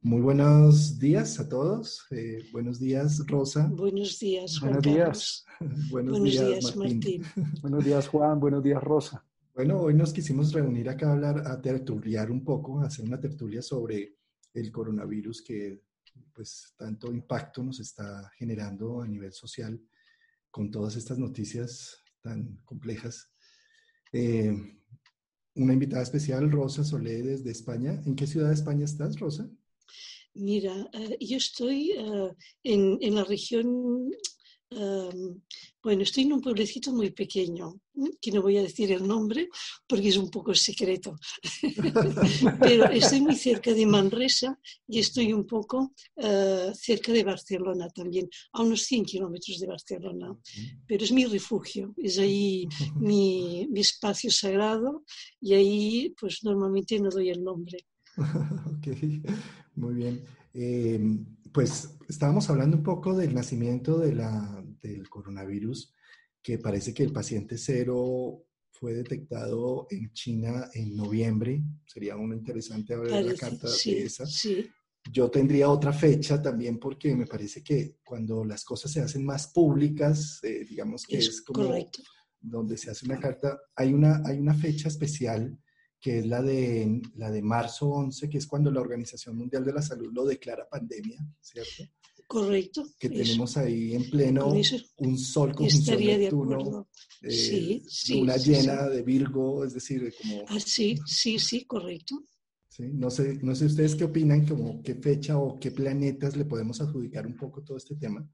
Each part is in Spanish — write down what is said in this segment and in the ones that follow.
Muy buenos días a todos. Eh, buenos días, Rosa. Buenos días, Juan Buenos días. buenos, Buenos días, días, Martín. Martín. Buenos días, Juan. Buenos días, Rosa. Bueno, hoy nos quisimos reunir acá a hablar, a tertuliar un poco, a hacer una tertulia sobre el coronavirus que pues tanto impacto nos está generando a nivel social con todas estas noticias tan complejas. Eh, una invitada especial, Rosa Solé, desde España. ¿En qué ciudad de España estás, Rosa? Mira, eh, yo estoy eh, en, en la región, eh, bueno, estoy en un pueblecito muy pequeño, que no voy a decir el nombre porque es un poco secreto, pero estoy muy cerca de Manresa y estoy un poco eh, cerca de Barcelona también, a unos 100 kilómetros de Barcelona, pero es mi refugio, es ahí mi, mi espacio sagrado y ahí pues normalmente no doy el nombre. ok, muy bien. Eh, pues estábamos hablando un poco del nacimiento de la, del coronavirus, que parece que el paciente cero fue detectado en China en noviembre. Sería uno interesante la Parece, carta sí, de esa. sí, Yo tendría otra fecha también porque me parece que cuando las cosas se hacen más públicas, eh, digamos que es, es como correcto. donde se hace una carta, hay una, hay una fecha especial que es la de, la de marzo 11, que es cuando la Organización Mundial de la Salud lo declara pandemia, ¿cierto? Correcto. Que eso. tenemos ahí en pleno Con un sol conjunción estaría de Neptuno, acuerdo. eh, Sí, sí, luna sí, llena de Virgo, es decir, como, Ah, sí, sí, sí, correcto. ¿sí? no, sé, no sé ustedes qué opinan, como qué fecha o qué planetas le podemos adjudicar un poco todo este tema.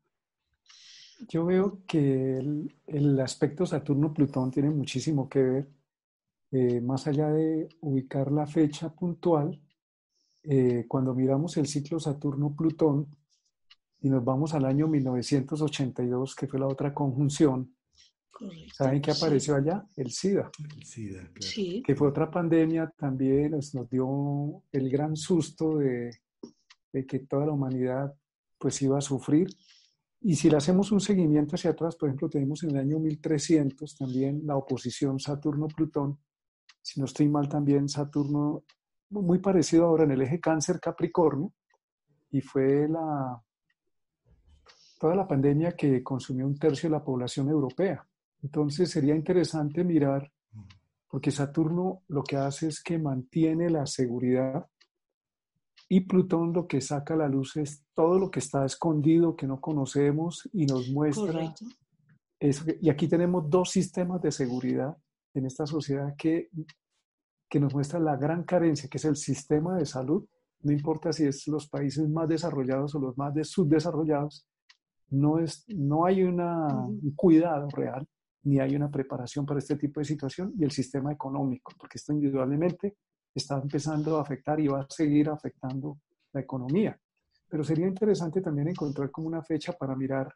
Yo veo que el, el aspecto Saturno-Plutón tiene muchísimo que ver, eh, más allá de ubicar la fecha puntual, eh, cuando miramos el ciclo Saturno-Plutón y nos vamos al año 1982, que fue la otra conjunción, correcto. ¿saben qué sí, apareció allá? El SIDA, El SIDA, claro. Sí, que fue otra pandemia también, nos, nos dio el gran susto de, de que toda la humanidad pues iba a sufrir. Y si le hacemos un seguimiento hacia atrás, por ejemplo, tenemos en el año 1300 también la oposición Saturno-Plutón. Si no estoy mal, también Saturno, muy parecido ahora en el eje Cáncer-Capricornio, y fue la, toda la pandemia que consumió un tercio de la población europea. Entonces sería interesante mirar, porque Saturno lo que hace es que mantiene la seguridad y Plutón lo que saca a la luz es todo lo que está escondido, que no conocemos y nos muestra correcto. eso. Y aquí tenemos dos sistemas de seguridad en esta sociedad que, que nos muestra la gran carencia, que es el sistema de salud. No importa si es los países más desarrollados o los más de- subdesarrollados, no, es, no hay una, un cuidado real, ni hay una preparación para este tipo de situación, y el sistema económico, porque esto indudablemente está empezando a afectar y va a seguir afectando la economía. Pero sería interesante también encontrar como una fecha para mirar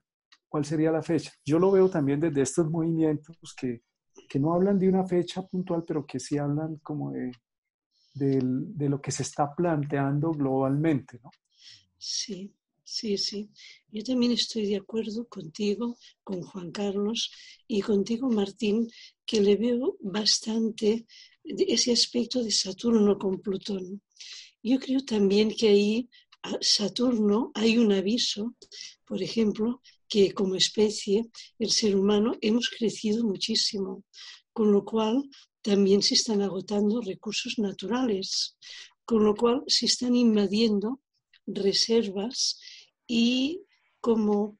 cuál sería la fecha. Yo lo veo también desde estos movimientos que, que no hablan de una fecha puntual, pero que sí hablan como de, de lo que se está planteando globalmente, ¿no? Sí, sí, sí. Yo también estoy de acuerdo contigo, con Juan Carlos y contigo, Martín, que le veo bastante ese aspecto de Saturno con Plutón. Yo creo también que ahí Saturno hay un aviso, por ejemplo, que como especie, el ser humano, hemos crecido muchísimo, con lo cual también se están agotando recursos naturales, con lo cual se están invadiendo reservas y como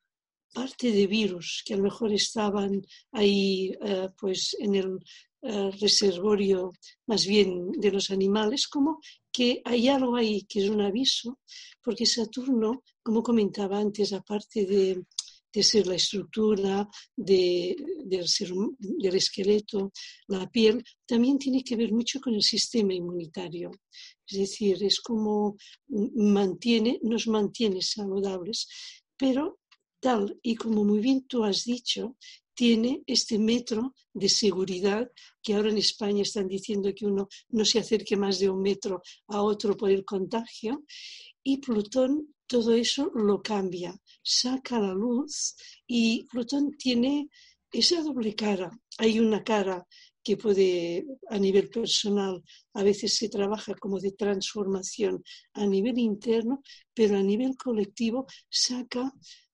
parte de virus que a lo mejor estaban ahí eh, pues en el eh, reservorio más bien de los animales, como que hay algo ahí que es un aviso, porque Saturno, como comentaba antes, aparte de, de ser la estructura de- del, ser del esqueleto, la piel, también tiene que ver mucho con el sistema inmunitario. Es decir, es como mantiene, nos mantiene saludables, pero tal y como muy bien tú has dicho, tiene este metro de seguridad que ahora en España están diciendo que uno no se acerque más de un metro a otro por el contagio. Y Plutón todo eso lo cambia, saca la luz y Plutón tiene esa doble cara. Hay una cara que puede a nivel personal, a veces se trabaja como de transformación a nivel interno, pero a nivel colectivo saca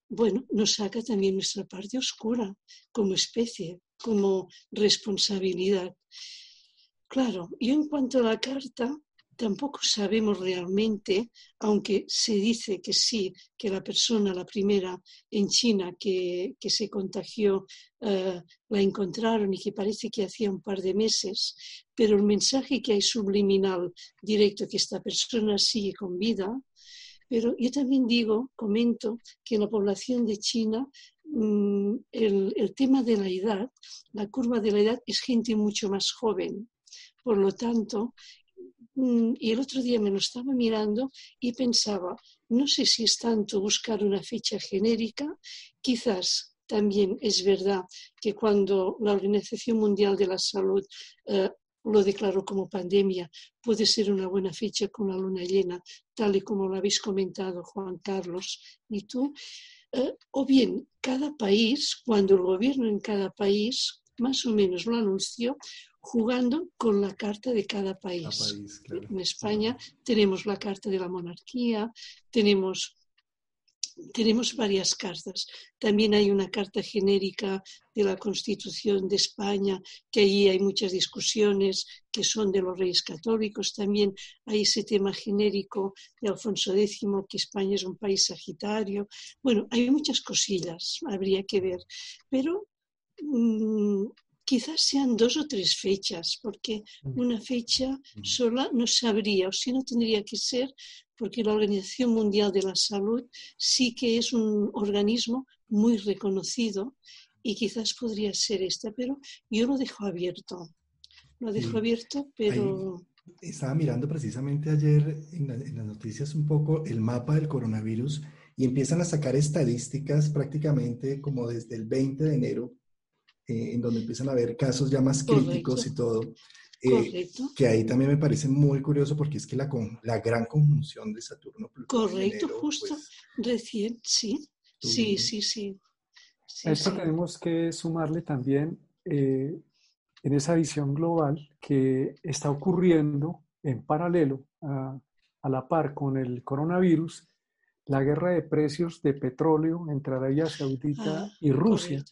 bueno, nos saca también nuestra parte oscura como especie, como responsabilidad. Claro, y en cuanto a la carta, tampoco sabemos realmente, aunque se dice que sí, que la persona, la primera en China que, se contagió, eh, la encontraron y que parece que hacía un par de meses, pero el mensaje que hay subliminal directo que esta persona sigue con vida, pero yo también digo, comento, que en la población de China mm, el, tema de la edad, la curva de la edad es gente mucho más joven. Por lo tanto, y el otro día me lo estaba mirando y pensaba, no sé si es tanto buscar una fecha genérica, quizás también es verdad que cuando la Organización Mundial de la Salud eh, lo declaró como pandemia, puede ser una buena fecha con la luna llena, tal y como lo habéis comentado Juan Carlos y tú. Eh, o bien, cada país, cuando el gobierno en cada país más o menos lo anunció, jugando con la carta de cada país. En España tenemos la carta de la monarquía, tenemos tenemos varias cartas. También hay una carta genérica de la Constitución de España, que ahí hay muchas discusiones que son de los reyes católicos. También hay ese tema genérico de Alfonso X, que España es un país sagitario. Bueno, hay muchas cosillas, habría que ver. Pero mm, quizás sean dos o tres fechas, porque mm. una fecha mm. sola no sabría, o si no tendría que ser porque la Organización Mundial de la Salud sí que es un organismo muy reconocido y quizás podría ser esta, pero yo lo dejo abierto. Lo dejo abierto, pero... estaba mirando precisamente ayer en, las noticias un poco el mapa del coronavirus y empiezan a sacar estadísticas prácticamente como desde el 20 de enero, eh, en donde empiezan a haber casos ya más críticos y todo. Eh, que ahí también me parece muy curioso porque es que la, la gran conjunción de Saturno. Correcto, justo, pues, recién, sí. Sí, sí, sí. a esto tenemos que sumarle también eh, en esa visión global que está ocurriendo en paralelo a, a, la par con el coronavirus, la guerra de precios de petróleo entre Arabia Saudita ah, y Rusia,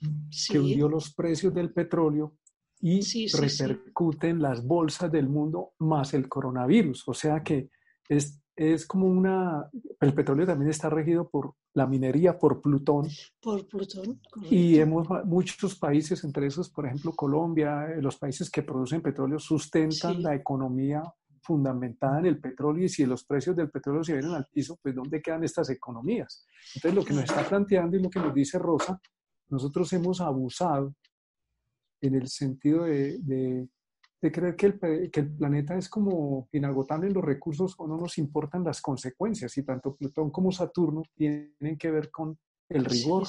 que hundió los precios del petróleo y repercuten las bolsas del mundo más el coronavirus. O sea que es, es como una... El petróleo también está regido por la minería, por Plutón. Por Plutón. Y hemos, muchos países, entre esos, por ejemplo, Colombia, eh, los países que producen petróleo sustentan la economía fundamentada en el petróleo y si los precios del petróleo se vienen al piso, pues ¿dónde quedan estas economías? Entonces lo que nos está planteando y lo que nos dice Rosa, nosotros hemos abusado en el sentido de, de, creer que el, que el, planeta es como inagotable en los recursos o no nos importan las consecuencias. Y tanto Plutón como Saturno tienen que ver con el rigor,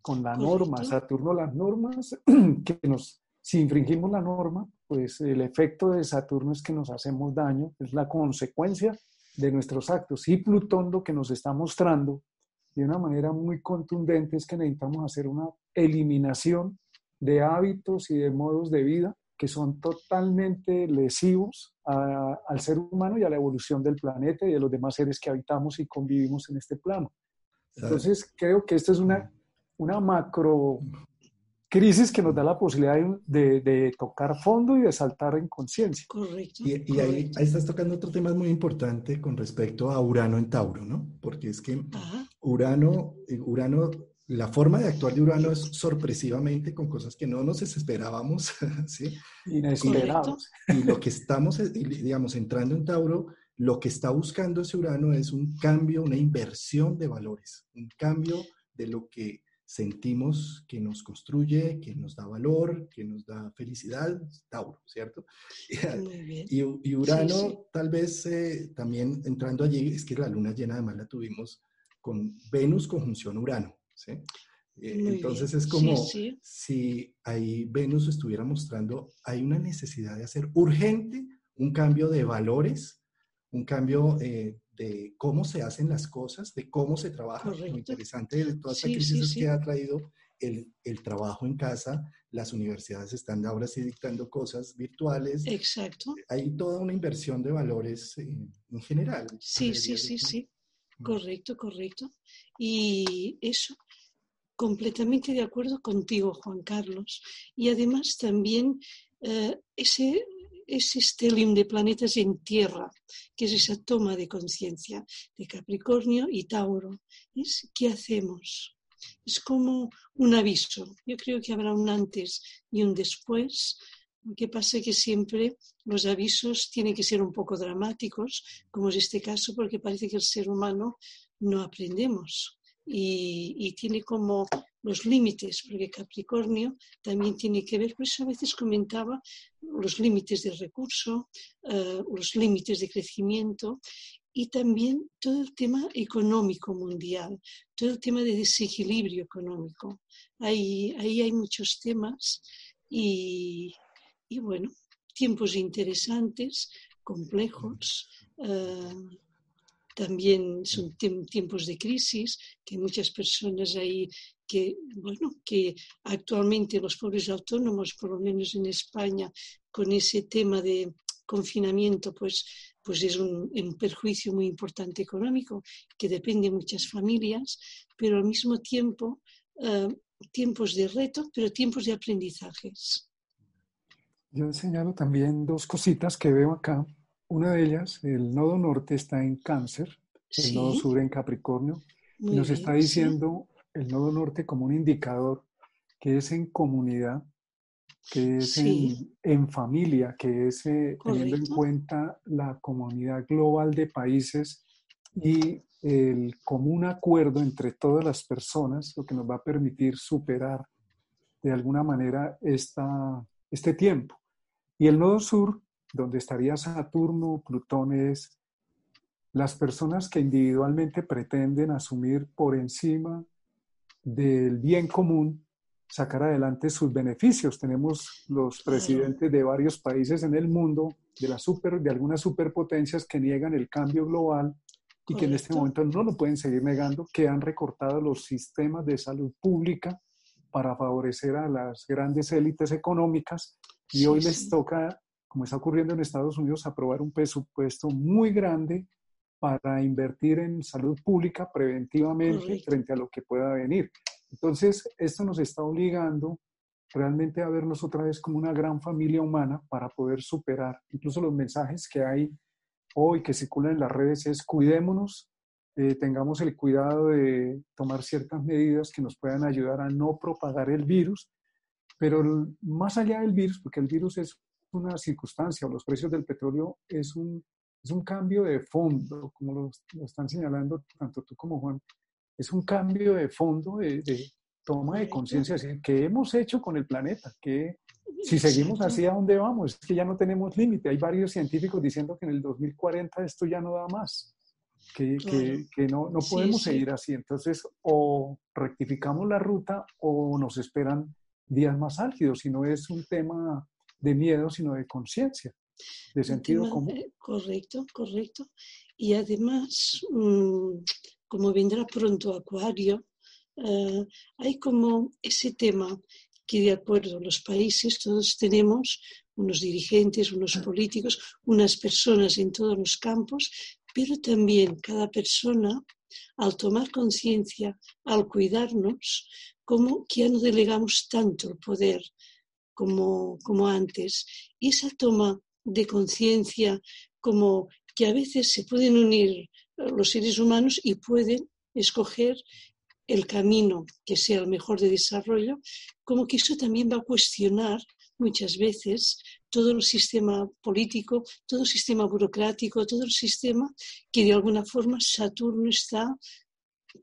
con la norma. Saturno, las normas que nos, si infringimos la norma, pues el efecto de Saturno es que nos hacemos daño, es la consecuencia de nuestros actos. Y Plutón lo que nos está mostrando de una manera muy contundente es que necesitamos hacer una eliminación de hábitos y de modos de vida que son totalmente lesivos al ser humano y a la evolución del planeta y de los demás seres que habitamos y convivimos en este plano. Entonces, creo que esta es una, una macro crisis que nos da la posibilidad de, tocar fondo y de saltar en conciencia. Correcto. Y, Ahí, ahí, estás tocando otro tema muy importante con respecto a Urano en Tauro, ¿no? Porque es que Urano, eh, Urano la forma de actuar de Urano es sorpresivamente con cosas que no nos esperábamos, ¿sí? Inesperados. Y, lo que estamos, digamos, entrando en Tauro, lo que está buscando ese Urano es un cambio, una inversión de valores, un cambio de lo que sentimos que nos construye, que nos da valor, que nos da felicidad, Tauro, ¿cierto? Y, y, Urano, tal vez eh, también entrando allí, es que la luna llena además la tuvimos con Venus conjunción Urano, ¿sí? Eh, entonces es como si ahí Venus estuviera mostrando, hay una necesidad de hacer urgente un cambio de valores, un cambio eh, de cómo se hacen las cosas, de cómo se trabaja. Lo interesante de toda esta crisis es que ha traído el, el, trabajo en casa, las universidades están ahora sí dictando cosas virtuales. Exacto. Hay toda una inversión de valores en, general. Sí, sí, sí, sí. Correcto, correcto. Y eso, completamente de acuerdo contigo, Juan Carlos. Y además también eh, ese ese stellium de planetas en tierra, que es esa toma de conciencia de Capricornio y Tauro. Es qué hacemos. Es como un aviso. Yo creo que habrá un antes y un después. Lo que pasa es que siempre los avisos tienen que ser un poco dramáticos, como es este caso, porque parece que el ser humano no aprendemos y, y tiene como los límites, porque Capricornio también tiene que ver, por eso a veces comentaba los límites del recurso, eh, los límites de crecimiento y también todo el tema económico mundial, todo el tema de desequilibrio económico. Ahí, ahí hay muchos temas y, y bueno, tiempos interesantes, complejos. Eh, también son tiempos de crisis, que muchas personas ahí que, bueno, que actualmente los pobres autónomos, por lo menos en España, con ese tema de confinamiento, pues, pues es un, perjuicio muy importante económico que depende de muchas familias, pero al mismo tiempo eh, tiempos de reto, pero tiempos de aprendizajes. Yo señalo también dos cositas que veo acá. Una de ellas, el nodo norte está en cáncer, el nodo sur en Capricornio, y nos está diciendo el nodo norte como un indicador que es en comunidad, que es en, familia, que es eh, teniendo en cuenta la comunidad global de países y el común acuerdo entre todas las personas, lo que nos va a permitir superar de alguna manera esta, este tiempo. Y el nodo sur, donde estaría Saturno, Plutón, es las personas que individualmente pretenden asumir por encima del bien común sacar adelante sus beneficios. Tenemos los presidentes de varios países en el mundo, de, la super, de algunas superpotencias que niegan el cambio global y que en este momento no lo pueden seguir negando, que han recortado los sistemas de salud pública para favorecer a las grandes élites económicas. Y hoy les toca, como está ocurriendo en Estados Unidos, aprobar un presupuesto muy grande para invertir en salud pública preventivamente frente a lo que pueda venir. Entonces, esto nos está obligando realmente a vernos otra vez como una gran familia humana para poder superar incluso los mensajes que hay hoy que circulan en las redes es cuidémonos, eh, tengamos el cuidado de tomar ciertas medidas que nos puedan ayudar a no propagar el virus, pero más allá del virus, porque el virus es una circunstancia, o los precios del petróleo es un es un cambio de fondo, como lo, están señalando tanto tú como Juan, es un cambio de fondo, de, toma de conciencia, decir, ¿qué hemos hecho con el planeta? ¿Qué, si seguimos así, ¿a dónde vamos? Es que ya no tenemos límite. Hay varios científicos diciendo que en el 2040 esto ya no da más, que, que, que no, no podemos seguir así. Entonces, o rectificamos la ruta o nos esperan días más álgidos, y no es un tema de miedo, sino de conciencia de sentido común. Correcto, correcto. Y además, mm, como vendrá pronto Acuario, eh, hay como ese tema que de acuerdo los países todos tenemos unos dirigentes, unos políticos, unas personas en todos los campos, pero también cada persona al tomar conciencia, al cuidarnos, como que ya no delegamos tanto el poder como, como antes. Y esa toma de conciencia, como que a veces se pueden unir los seres humanos y pueden escoger el camino que sea el mejor de desarrollo, como que eso también va a cuestionar muchas veces todo el sistema político, todo el sistema burocrático, todo el sistema que de alguna forma Saturno está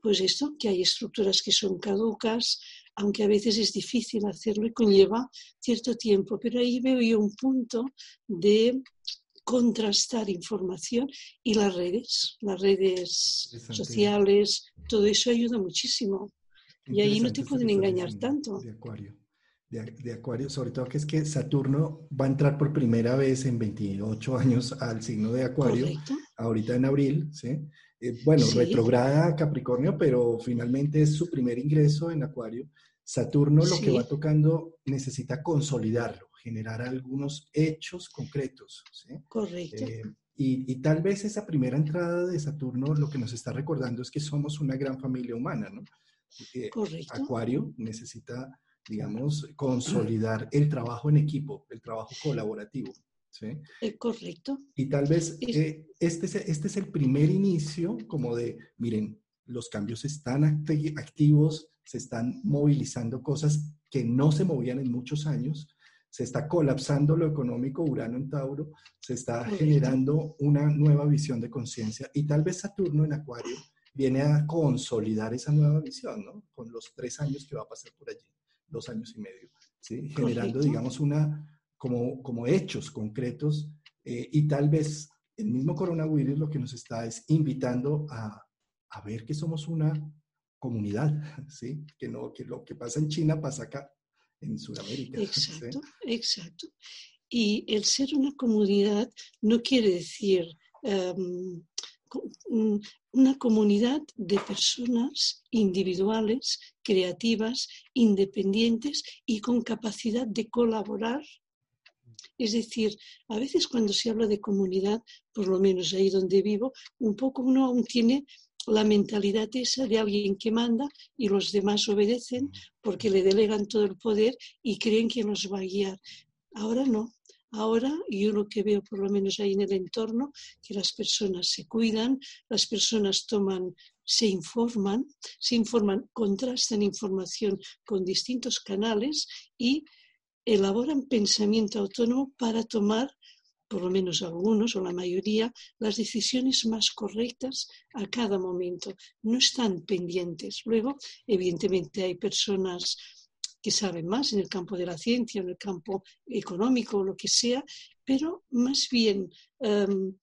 pues esto, que hay estructuras que son caducas, aunque a veces es difícil hacerlo y conlleva cierto tiempo, pero ahí veo yo un punto de contrastar información y las redes, las redes sociales, todo eso ayuda muchísimo. Y ahí no te pueden engañar tanto. De Acuario. De, Acuario, sobre todo que es que Saturno va a entrar por primera vez en 28 años al signo de Acuario, ahorita en abril, ¿sí? Eh, bueno, retrograda Capricornio, pero finalmente es su primer ingreso en Acuario. Saturno lo que va tocando necesita consolidarlo, generar algunos hechos concretos. ¿sí? Correcto. Eh, y, y, tal vez esa primera entrada de Saturno lo que nos está recordando es que somos una gran familia humana, ¿no? Correcto. Acuario necesita, digamos, consolidar el trabajo en equipo, el trabajo colaborativo. ¿Sí? Eh, correcto. Y tal vez eh, este, es, este es el primer inicio como de, miren, los cambios están activos, se están movilizando cosas que no se movían en muchos años, se está colapsando lo económico, Urano en Tauro, se está generando una nueva visión de conciencia y tal vez Saturno en Acuario viene a consolidar esa nueva visión, ¿no? Con los tres años que va a pasar por allí, dos años y medio, ¿sí? Generando, digamos, una, como, como hechos concretos eh, y tal vez el mismo coronavirus lo que nos está es invitando a, a ver que somos una comunidad, ¿sí? Que, no, que lo que pasa en China pasa acá, en Sudamérica. Exacto, exacto. Y el ser una comunidad no quiere decir em, una comunidad de personas individuales, creativas, independientes y con capacidad de colaborar es decir, a veces cuando se habla de comunidad, por lo menos ahí donde vivo, un poco uno aún tiene la mentalidad esa de alguien que manda y los demás obedecen porque le delegan todo el poder y creen que nos va a guiar. Ahora no. Ahora yo lo que veo, por lo menos ahí en el entorno, que las personas se cuidan, las personas toman, se informan, se informan, contrastan información con distintos canales y elaboran pensamiento autónomo para tomar, por lo menos algunos o la mayoría, las decisiones más correctas a cada momento. No están pendientes. Luego, evidentemente, hay personas que saben más en el campo de la ciencia, en el campo económico, lo que sea, pero más bien em,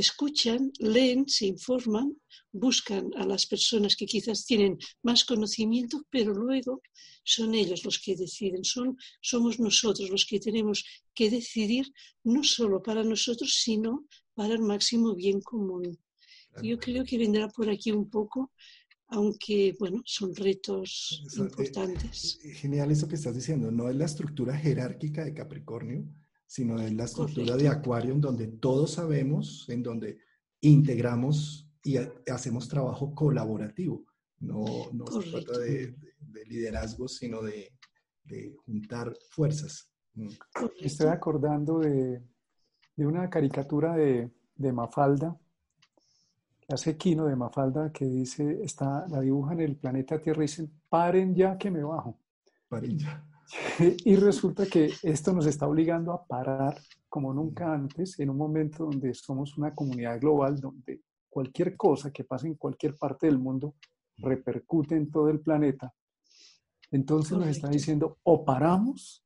escuchan, leen, se informan, buscan a las personas que quizás tienen más conocimiento, pero luego son ellos los que deciden, son, somos nosotros los que tenemos que decidir no solo para nosotros, sino para el máximo bien común. Yo creo que vendrá por aquí un poco, aunque, bueno, son retos eh, importantes. Eh, genial eso que estás diciendo, no es la estructura jerárquica de Capricornio, sino es la estructura de Acuario en donde todos sabemos, en donde integramos y hacemos trabajo colaborativo. No, no se trata de, liderazgo, sino de, juntar fuerzas. Mm. Estoy acordando de, una caricatura de, Mafalda, hace Quino de Mafalda, que dice, está, la dibuja en el planeta Tierra y dicen, paren ya que me bajo. Paren ya. Y resulta que esto nos está obligando a parar como nunca antes, en un momento donde somos una comunidad global, donde cualquier cosa que pase en cualquier parte del mundo repercute en todo el planeta. Entonces nos está diciendo, o paramos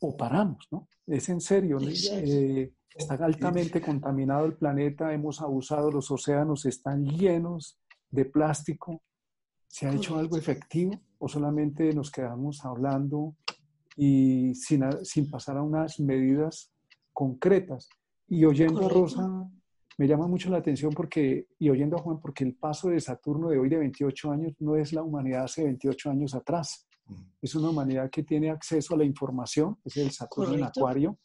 o paramos, ¿no? Es en serio, eh, está altamente contaminado el planeta, hemos abusado, los océanos están llenos de plástico. ¿Se ha hecho algo efectivo o solamente nos quedamos hablando y sin, sin pasar a unas medidas concretas. Y oyendo a Rosa, me llama mucho la atención porque, y oyendo a Juan, porque el paso de Saturno de hoy de 28 años no es la humanidad hace 28 años atrás. Es una humanidad que tiene acceso a la información, es el Saturno en Acuario,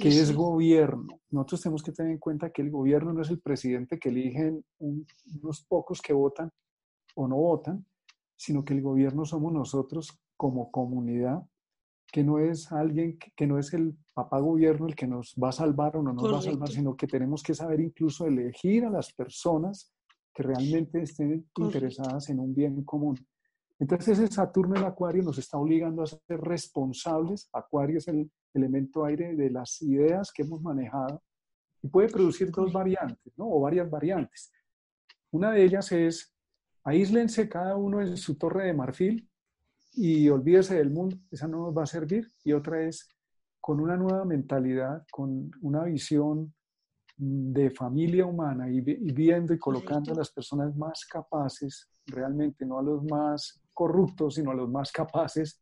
que es gobierno. Nosotros tenemos que tener en cuenta que el gobierno no es el presidente que eligen unos pocos que votan o no votan, sino que el gobierno somos nosotros como comunidad que no es alguien, que, no es el papá gobierno el que nos va a salvar o no nos va a salvar, sino que tenemos que saber incluso elegir a las personas que realmente estén interesadas en un bien común. Entonces ese Saturno en Acuario nos está obligando a ser responsables. Acuario es el elemento aire de las ideas que hemos manejado y puede producir dos variantes, ¿no? O varias variantes. Una de ellas es aíslense cada uno en su torre de marfil y olvídese del mundo, esa no nos va a servir. Y otra es con una nueva mentalidad, con una visión de familia humana y, viendo y colocando a las personas más capaces, realmente no a los más corruptos, sino a los más capaces,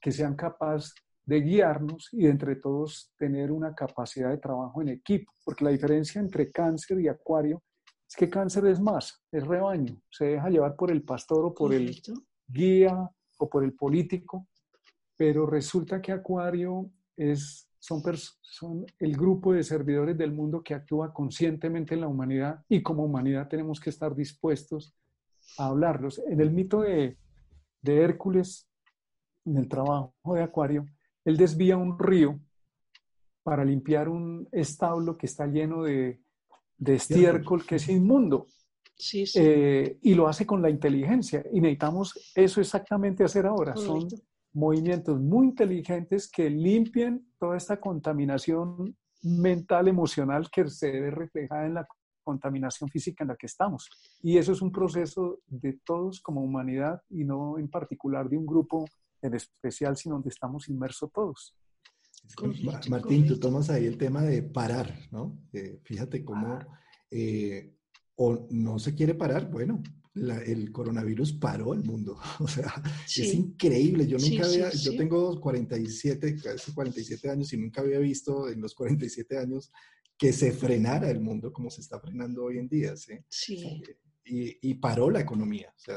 que sean capaces de guiarnos y de entre todos tener una capacidad de trabajo en equipo, porque la diferencia entre cáncer y acuario es que cáncer es más, es rebaño, se deja llevar por el pastor o por el guía o por el político, pero resulta que acuario es, son, son el grupo de servidores del mundo que actúa conscientemente en la humanidad y como humanidad tenemos que estar dispuestos a hablarlos. En el mito de, de Hércules, en el trabajo de Acuario, él desvía un río para limpiar un establo que está lleno de, de estiércol, que es inmundo. Sí, sí. Eh, y lo hace con la inteligencia. Y necesitamos eso exactamente hacer ahora. Son movimientos muy inteligentes que limpien toda esta contaminación mental, emocional que se ve reflejada en la contaminación física en la que estamos. Y eso es un proceso de todos como humanidad y no en particular de un grupo en especial, sino donde estamos inmersos todos. Martín, tú tomas ahí el tema de parar, ¿no? fíjate cómo eh, o no se quiere parar, bueno, el coronavirus paró el mundo. O sea, es increíble. Yo nunca había, yo tengo 47, casi 47 años y nunca había visto en los 47 años que se frenara el mundo como se está frenando hoy en día. Sí. sí. Y, y, paró la economía. O sea,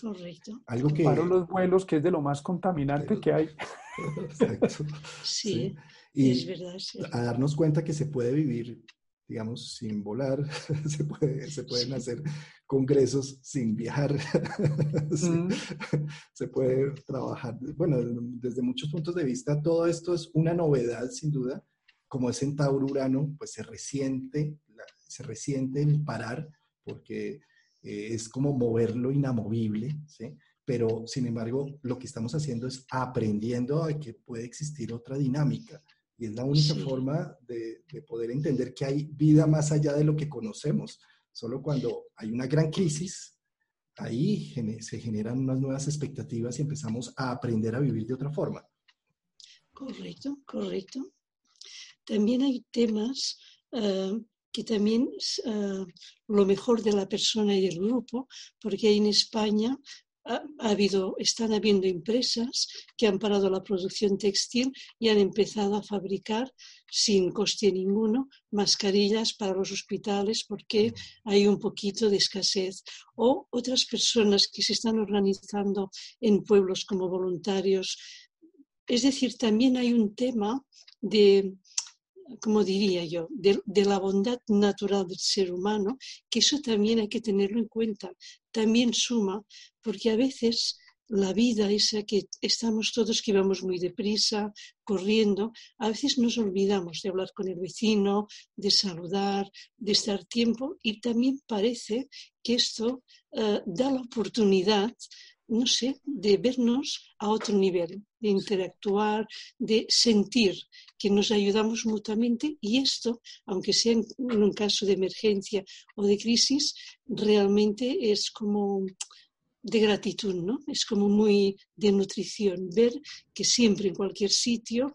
Correcto. Algo que... Paró los vuelos, que es de lo más contaminante que hay. Exacto. Sí, Y es verdad. A darnos cuenta que se puede vivir digamos, sin volar, se, puede, se pueden hacer congresos sin viajar, mm. se, puede trabajar, bueno, desde muchos puntos de vista, todo esto es una novedad, sin duda, como es Centauro Urano, pues se resiente, se resiente el parar, porque eh, es como mover lo inamovible, ¿sí? Pero, sin embargo, lo que estamos haciendo es aprendiendo a que puede existir otra dinámica y es la única forma de, poder entender que hay vida más allá de lo que conocemos. Solo cuando hay una gran crisis, ahí se generan unas nuevas expectativas y empezamos a aprender a vivir de otra forma. Correcto, correcto. También hay temas eh, que también uh, lo mejor de la persona y del grupo, porque en España ha, habido, están habiendo empresas que han parado la producción textil y han empezado a fabricar sin coste ninguno mascarillas para los hospitales porque hay un poquito de escasez. O otras personas que se están organizando en pueblos como voluntarios. Es decir, también hay un tema de como diría yo, de, la bondad natural del ser humano, que eso también hay que tenerlo en cuenta. También suma, porque a veces la vida esa que estamos todos que vamos muy deprisa, corriendo, a veces nos olvidamos de hablar con el vecino, de saludar, de estar tiempo y también parece que esto eh, da la oportunidad no sé, de vernos a otro nivel, de interactuar, de sentir que nos ayudamos mutuamente y esto, aunque sea en un caso de emergencia o de crisis, realmente es como de gratitud, ¿no? Es como muy de nutrición, ver que siempre en cualquier sitio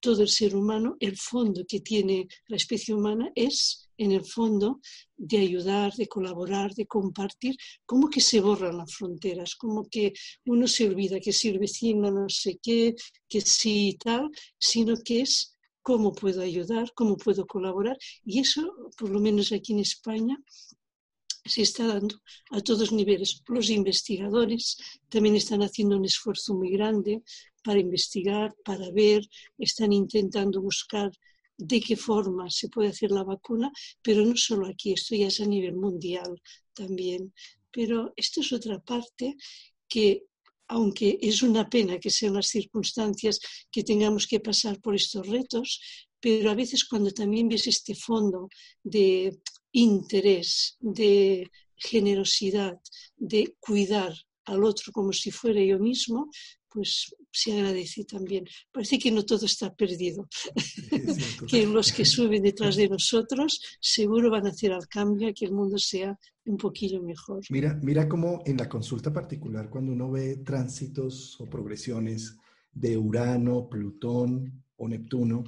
todo el ser humano, el fondo que tiene la especie humana es en el fondo de ayudar, de colaborar, de compartir, como que se borran las fronteras, como que uno se olvida que si el vecino no sé qué, que sí y tal, sino que es cómo puedo ayudar, cómo puedo colaborar. Y eso, por lo menos aquí en España, se está dando a todos niveles. Los investigadores también están haciendo un esfuerzo muy grande para investigar, para ver, están intentando buscar de qué forma se puede hacer la vacuna, pero no solo aquí, esto ya es a nivel mundial también. Pero esto es otra parte que, aunque es una pena que sean las circunstancias que tengamos que pasar por estos retos, pero a veces cuando también ves este fondo de interés, de generosidad, de cuidar al otro como si fuera yo mismo, pues se agradece también. Parece que no todo está perdido, que los que suben detrás de nosotros seguro van a hacer al cambio y que el mundo sea un poquillo mejor. Mira, mira cómo en la consulta particular, cuando uno ve tránsitos o progresiones de Urano, Plutón o Neptuno,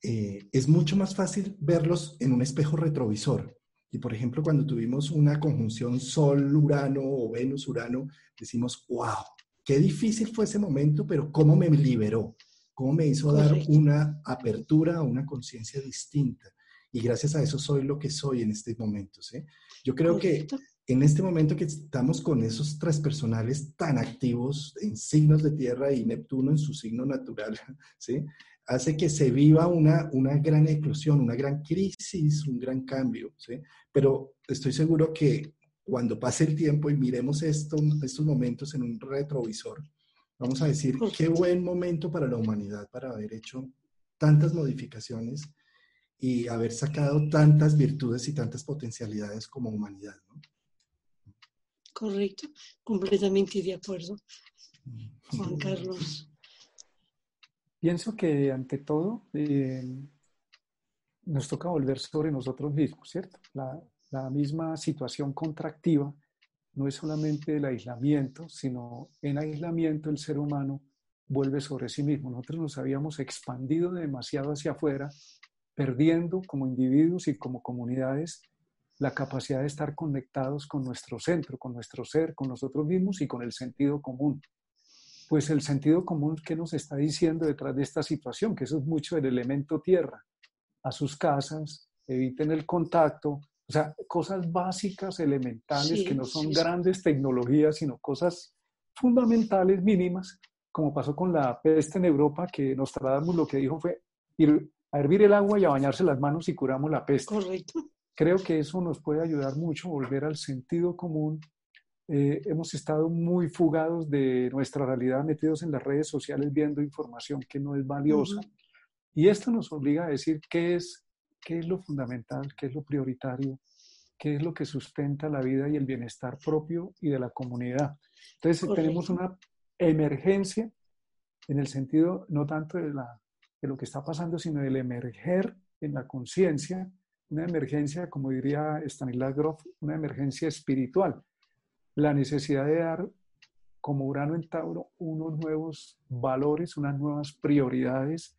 eh, es mucho más fácil verlos en un espejo retrovisor. Y por ejemplo, cuando tuvimos una conjunción Sol-Urano o Venus-Urano, decimos, wow, qué difícil fue ese momento, pero cómo me liberó, cómo me hizo dar una apertura a una conciencia distinta. Y gracias a eso soy lo que soy en estos momentos. ¿eh? Yo creo que en este momento que estamos con esos tres personales tan activos en signos de tierra y Neptuno en su signo natural, ¿sí? hace que se viva una, una gran eclosión, una gran crisis, un gran cambio. ¿sí? Pero estoy seguro que cuando pase el tiempo y miremos esto, estos momentos en un retrovisor, vamos a decir, qué buen momento para la humanidad para haber hecho tantas modificaciones y haber sacado tantas virtudes y tantas potencialidades como humanidad. Correcto, completamente de acuerdo. Juan Carlos. Pienso que ante todo eh, nos toca volver sobre nosotros mismos, ¿cierto? La, la misma situación contractiva no es solamente el aislamiento, sino en aislamiento el ser humano vuelve sobre sí mismo. Nosotros nos habíamos expandido demasiado hacia afuera, perdiendo como individuos y como comunidades la capacidad de estar conectados con nuestro centro, con nuestro ser, con nosotros mismos y con el sentido común. Pues el sentido común que nos está diciendo detrás de esta situación, que eso es mucho el elemento tierra, a sus casas, eviten el contacto, o sea, cosas básicas, elementales, que no son grandes tecnologías, sino cosas fundamentales, mínimas, como pasó con la peste en Europa, que nos tratamos lo que dijo fue ir a hervir el agua y a bañarse las manos y curamos la peste. Correcto. Creo que eso nos puede ayudar mucho a volver al sentido común. Eh, hemos estado muy fugados de nuestra realidad, metidos en las redes sociales viendo información que no es valiosa. Y esto nos obliga a decir qué es qué es lo fundamental, qué es lo prioritario, qué es lo que sustenta la vida y el bienestar propio y de la comunidad. Entonces tenemos una emergencia en el sentido no tanto de, la, de lo que está pasando, sino del emerger en la conciencia, una emergencia, como diría Stanislav Grof, una emergencia espiritual. La necesidad de dar, como Urano en Tauro, unos nuevos valores, unas nuevas prioridades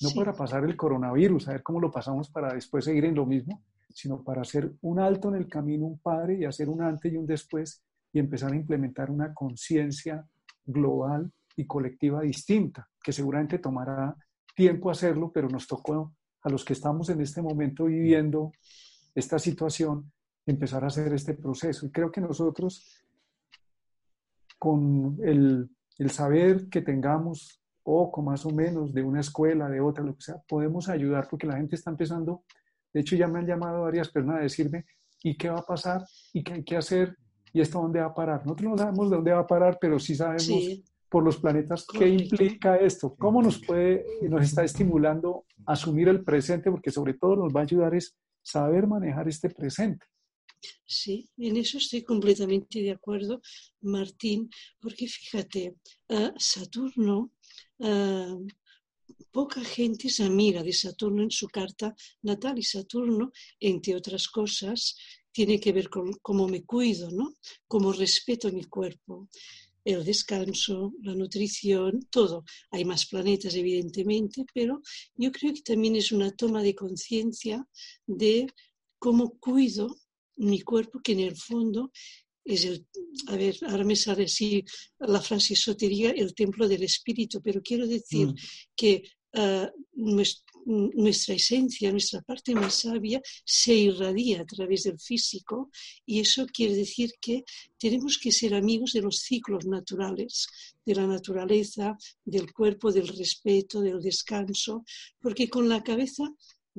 no para pasar el coronavirus, a ver cómo lo pasamos para después seguir en lo mismo, sino para hacer un alto en el camino, un padre y hacer un antes y un después y empezar a implementar una conciencia global y colectiva distinta, que seguramente tomará tiempo hacerlo, pero nos tocó a los que estamos en este momento viviendo esta situación empezar a hacer este proceso. Y creo que nosotros, con el, el saber que tengamos poco más o menos de una escuela, de otra, lo que sea, podemos ayudar porque la gente está empezando, de hecho ya me han llamado varias personas a decirme, ¿y qué va a pasar? ¿Y qué hay que hacer? ¿Y esto dónde va a parar? Nosotros no sabemos de dónde va a parar, pero sí sabemos por los planetas qué implica esto, cómo nos puede, nos está estimulando a asumir el presente, porque sobre todo nos va a ayudar es saber manejar este presente. Sí, en eso estoy completamente de acuerdo, Martín, porque fíjate, uh, Saturno Ah, poca gente es amiga de Saturno en su carta natal y Saturno, entre otras cosas, tiene que ver con cómo me cuido, ¿no? Cómo respeto mi cuerpo, el descanso, la nutrición, todo. Hay más planetas, evidentemente, pero yo creo que también es una toma de conciencia de cómo cuido mi cuerpo, que en el fondo es el, a ver, ahora me sale así la frase esotérica, el templo del espíritu, pero quiero decir mm. que ah, nuestra esencia, nuestra parte más sabia, se irradia a través del físico y eso quiere decir que tenemos que ser amigos de los ciclos naturales, de la naturaleza, del cuerpo, del respeto, del descanso, porque con la cabeza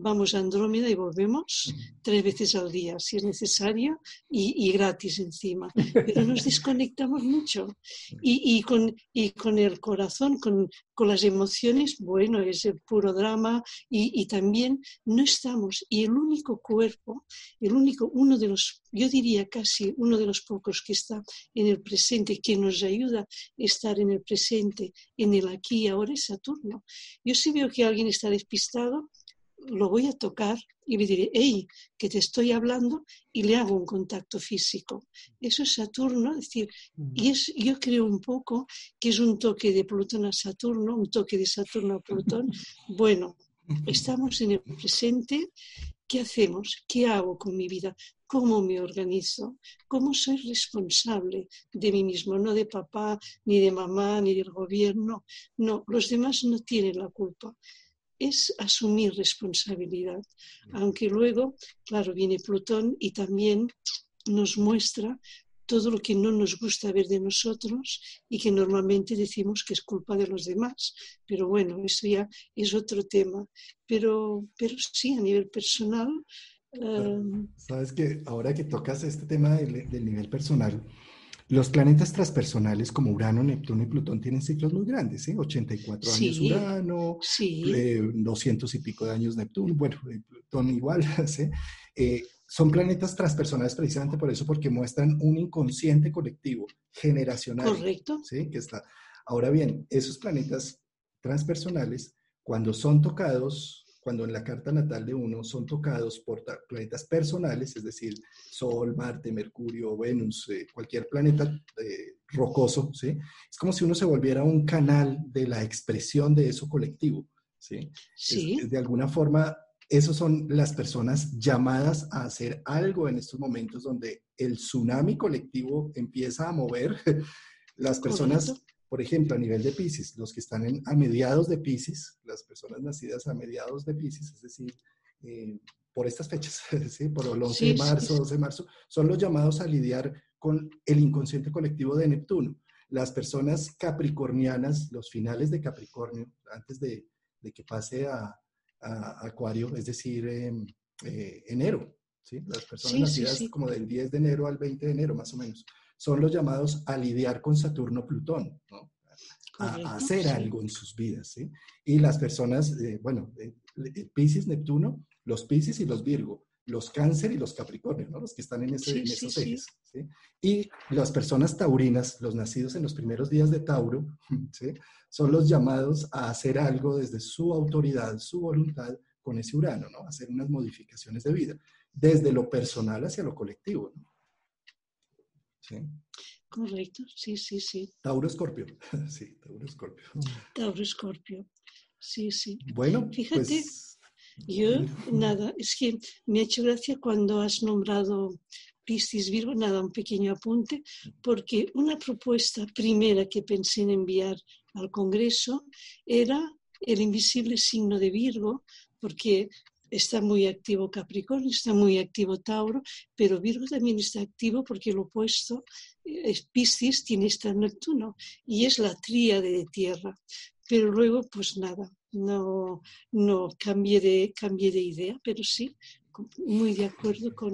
vamos a Andrómeda y volvemos tres veces al día, si es necesario, y, gratis encima. Pero nos desconectamos mucho. Y, con, y con el corazón, con, con las emociones, bueno, es el puro drama y, también no estamos. Y el único cuerpo, el único, uno de los, yo diría casi uno de los pocos que está en el presente, que nos ayuda a estar en el presente, en el aquí y ahora es Saturno. Yo si veo que alguien está despistado, lo voy a tocar y le diré, hey, que te estoy hablando y le hago un contacto físico. Eso es Saturno, es decir, y es, yo creo un poco que es un toque de Plutón a Saturno, un toque de Saturno a Plutón. Bueno, estamos en el presente, ¿qué hacemos? ¿Qué hago con mi vida? ¿Cómo me organizo? ¿Cómo soy responsable de mí mismo? No de papá, ni de mamá, ni del gobierno. No, los demás no tienen la culpa es asumir responsabilidad, aunque luego, claro, viene Plutón y también nos muestra todo lo que no nos gusta ver de nosotros y que normalmente decimos que es culpa de los demás. Pero bueno, eso ya es otro tema. Pero, pero sí, a nivel personal. Eh, Sabes que ahora que tocas este tema del nivel personal, los planetas transpersonales como Urano, Neptuno y Plutón tienen ciclos muy grandes, ¿sí? 84 años Urano, 200 eh, y pico de años Neptuno, bueno, eh, Plutón igual, ¿sí? Eh, son planetas transpersonales precisamente por eso, porque muestran un inconsciente colectivo, generacional. Correcto. ¿sí? Que está. Ahora bien, esos planetas transpersonales, cuando son tocados cuando en la carta natal de uno son tocados por planetas personales, es decir, Sol, Marte, Mercurio, Venus, eh, cualquier planeta eh, rocoso, ¿sí? Es como si uno se volviera un canal de la expresión de eso colectivo, ¿sí? Sí. de alguna forma, esos son las personas llamadas a hacer algo en estos momentos donde el tsunami colectivo empieza a mover. Las personas por ejemplo, a nivel de Pisces, los que están a mediados de Pisces, las personas nacidas a mediados de Pisces, es decir, eh, por estas fechas, por el 11 de marzo, 12 de marzo, son los llamados a lidiar con el inconsciente colectivo de Neptuno. Las personas capricornianas, los finales de Capricornio, antes de, que pase a, Acuario, es decir, em, eh, enero, ¿sí? las personas nacidas como del 10 de enero al 20 de enero, más o menos son los llamados a lidiar con Saturno-Plutón, a, hacer algo en sus vidas. ¿sí? Y las personas, eh, bueno, eh, Pisces, Neptuno, los Pisces y los Virgo, los Cáncer y los Capricornio, ¿no? los que están en, ese, esos ejes. ¿sí? Y las personas taurinas, los nacidos en los primeros días de Tauro, ¿sí? son los llamados a hacer algo desde su autoridad, su voluntad con ese Urano, ¿no? hacer unas modificaciones de vida, desde lo personal hacia lo colectivo. ¿no? Correcto, sí, sí, sí. Tauro Escorpio. Sí, Tauro Escorpio. Tauro Escorpio. Sí, sí. Bueno, fíjate, pues, yo nada, es que me ha hecho gracia cuando has nombrado Piscis Virgo, nada, un pequeño apunte, porque una propuesta primera que pensé en enviar al Congreso era el invisible signo de Virgo, porque está muy activo Capricornio, está muy activo Tauro, pero Virgo también está activo porque lo opuesto, eh, Piscis, tiene esta Neptuno y es la tríade de tierra. Pero luego, pues nada, no, no cambié, de, cambié de idea, pero sí, muy de acuerdo con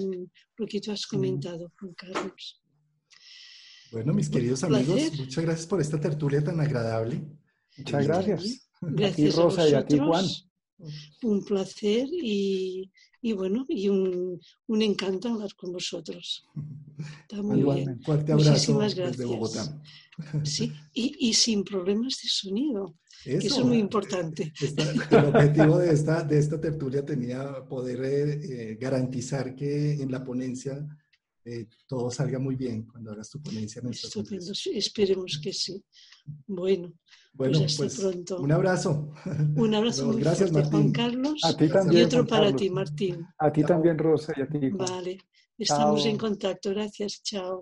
lo que tú has comentado, Juan Carlos. Bueno, mis queridos amigos, muchas gracias por esta tertulia tan agradable. Muchas gracias. Gracias a, Rosa y a ti, Juan un placer y, bueno, y un, un, encanto hablar con vosotros. Está muy bien. Muchísimas gracias. Sí, y, y, sin problemas de sonido. Eso, que eso es muy importante. el objetivo de esta, de esta tertulia tenía poder eh, garantizar que en la ponencia eh, todo salga muy bien cuando hagas tu ponencia en Estupendo, esperemos que sí. Bueno, bueno, pues, pues pronto. Un abrazo. Un abrazo muy Gracias, fuerte, Juan Carlos. A ti también. Y otro para ti, Martín. A ti también, Rosa, y a ti. Vale. Estamos en contacto. Gracias. Chao.